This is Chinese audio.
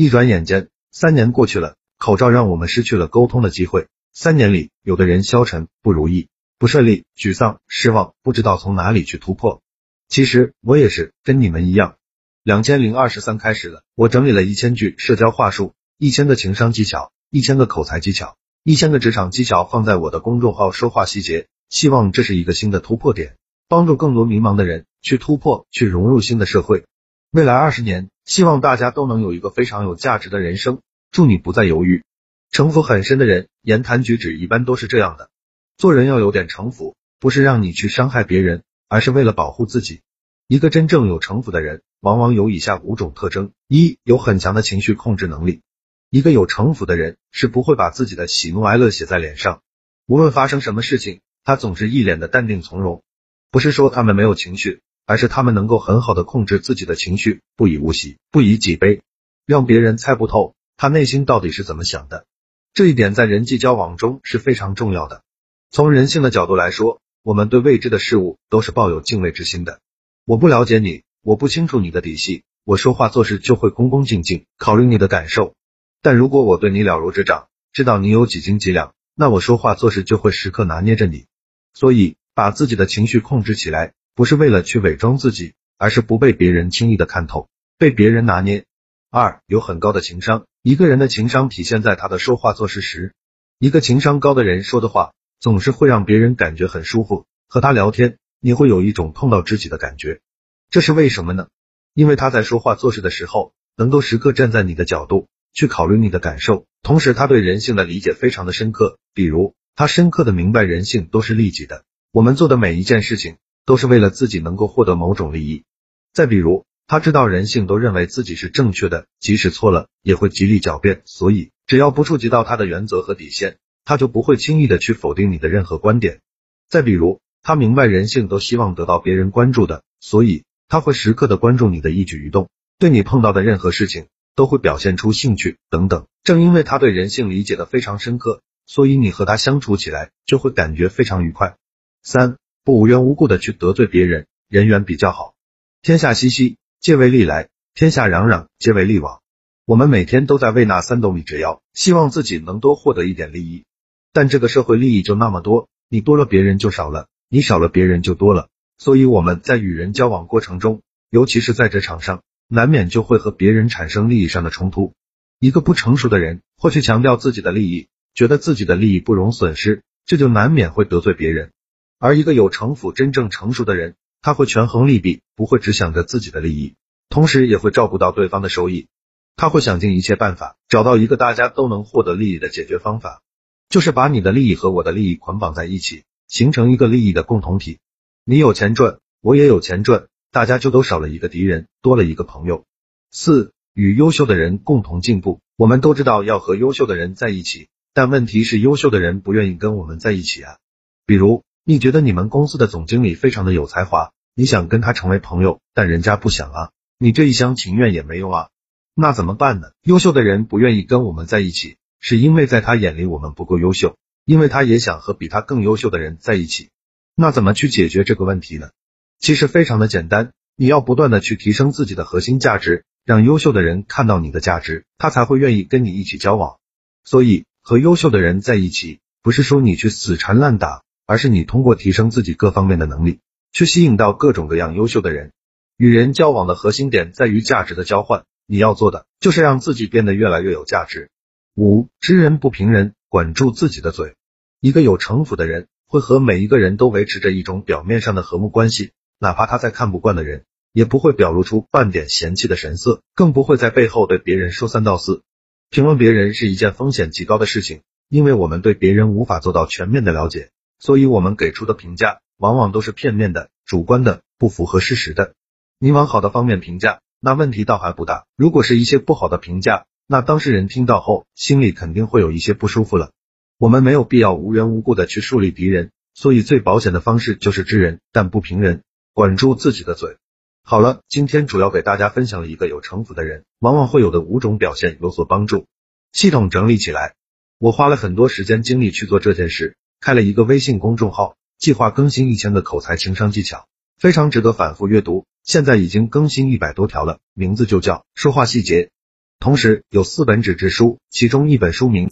一转眼间，三年过去了，口罩让我们失去了沟通的机会。三年里，有的人消沉、不如意、不顺利、沮丧、失望，不知道从哪里去突破。其实我也是跟你们一样。两千零二十三开始了，我整理了一千句社交话术，一千个情商技巧，一千个口才技巧，一千个职场技巧，放在我的公众号“说话细节”，希望这是一个新的突破点，帮助更多迷茫的人去突破，去融入新的社会。未来二十年，希望大家都能有一个非常有价值的人生。祝你不再犹豫。城府很深的人，言谈举止一般都是这样的。做人要有点城府，不是让你去伤害别人，而是为了保护自己。一个真正有城府的人，往往有以下五种特征：一、有很强的情绪控制能力。一个有城府的人是不会把自己的喜怒哀乐写在脸上，无论发生什么事情，他总是一脸的淡定从容。不是说他们没有情绪，而是他们能够很好的控制自己的情绪，不以物喜，不以己悲，让别人猜不透他内心到底是怎么想的。这一点在人际交往中是非常重要的。从人性的角度来说，我们对未知的事物都是抱有敬畏之心的。我不了解你，我不清楚你的底细，我说话做事就会恭恭敬敬，考虑你的感受。但如果我对你了如指掌，知道你有几斤几两，那我说话做事就会时刻拿捏着你。所以，把自己的情绪控制起来，不是为了去伪装自己，而是不被别人轻易的看透，被别人拿捏。二，有很高的情商。一个人的情商体现在他的说话做事时。一个情商高的人说的话，总是会让别人感觉很舒服。和他聊天，你会有一种碰到知己的感觉。这是为什么呢？因为他在说话做事的时候，能够时刻站在你的角度去考虑你的感受，同时他对人性的理解非常的深刻。比如，他深刻的明白人性都是利己的，我们做的每一件事情都是为了自己能够获得某种利益。再比如。他知道人性都认为自己是正确的，即使错了也会极力狡辩，所以只要不触及到他的原则和底线，他就不会轻易的去否定你的任何观点。再比如，他明白人性都希望得到别人关注的，所以他会时刻的关注你的一举一动，对你碰到的任何事情都会表现出兴趣等等。正因为他对人性理解的非常深刻，所以你和他相处起来就会感觉非常愉快。三，不无缘无故的去得罪别人，人缘比较好，天下熙熙。皆为利来，天下攘攘，皆为利往。我们每天都在为那三斗米折腰，希望自己能多获得一点利益。但这个社会利益就那么多，你多了别人就少了，你少了别人就多了。所以我们在与人交往过程中，尤其是在这场上，难免就会和别人产生利益上的冲突。一个不成熟的人会去强调自己的利益，觉得自己的利益不容损失，这就难免会得罪别人。而一个有城府、真正成熟的人。他会权衡利弊，不会只想着自己的利益，同时也会照顾到对方的收益。他会想尽一切办法，找到一个大家都能获得利益的解决方法，就是把你的利益和我的利益捆绑在一起，形成一个利益的共同体。你有钱赚，我也有钱赚，大家就都少了一个敌人，多了一个朋友。四，与优秀的人共同进步。我们都知道要和优秀的人在一起，但问题是优秀的人不愿意跟我们在一起啊。比如。你觉得你们公司的总经理非常的有才华，你想跟他成为朋友，但人家不想啊，你这一厢情愿也没用啊，那怎么办呢？优秀的人不愿意跟我们在一起，是因为在他眼里我们不够优秀，因为他也想和比他更优秀的人在一起。那怎么去解决这个问题呢？其实非常的简单，你要不断的去提升自己的核心价值，让优秀的人看到你的价值，他才会愿意跟你一起交往。所以和优秀的人在一起，不是说你去死缠烂打。而是你通过提升自己各方面的能力，去吸引到各种各样优秀的人。与人交往的核心点在于价值的交换，你要做的就是让自己变得越来越有价值。五，知人不评人，管住自己的嘴。一个有城府的人，会和每一个人都维持着一种表面上的和睦关系，哪怕他再看不惯的人，也不会表露出半点嫌弃的神色，更不会在背后对别人说三道四。评论别人是一件风险极高的事情，因为我们对别人无法做到全面的了解。所以，我们给出的评价往往都是片面的、主观的、不符合事实的。你往好的方面评价，那问题倒还不大；如果是一些不好的评价，那当事人听到后心里肯定会有一些不舒服了。我们没有必要无缘无故的去树立敌人，所以最保险的方式就是知人但不评人，管住自己的嘴。好了，今天主要给大家分享了一个有城府的人往往会有的五种表现，有所帮助。系统整理起来，我花了很多时间精力去做这件事。开了一个微信公众号，计划更新一千个口才情商技巧，非常值得反复阅读。现在已经更新一百多条了，名字就叫说话细节。同时有四本纸质书，其中一本书名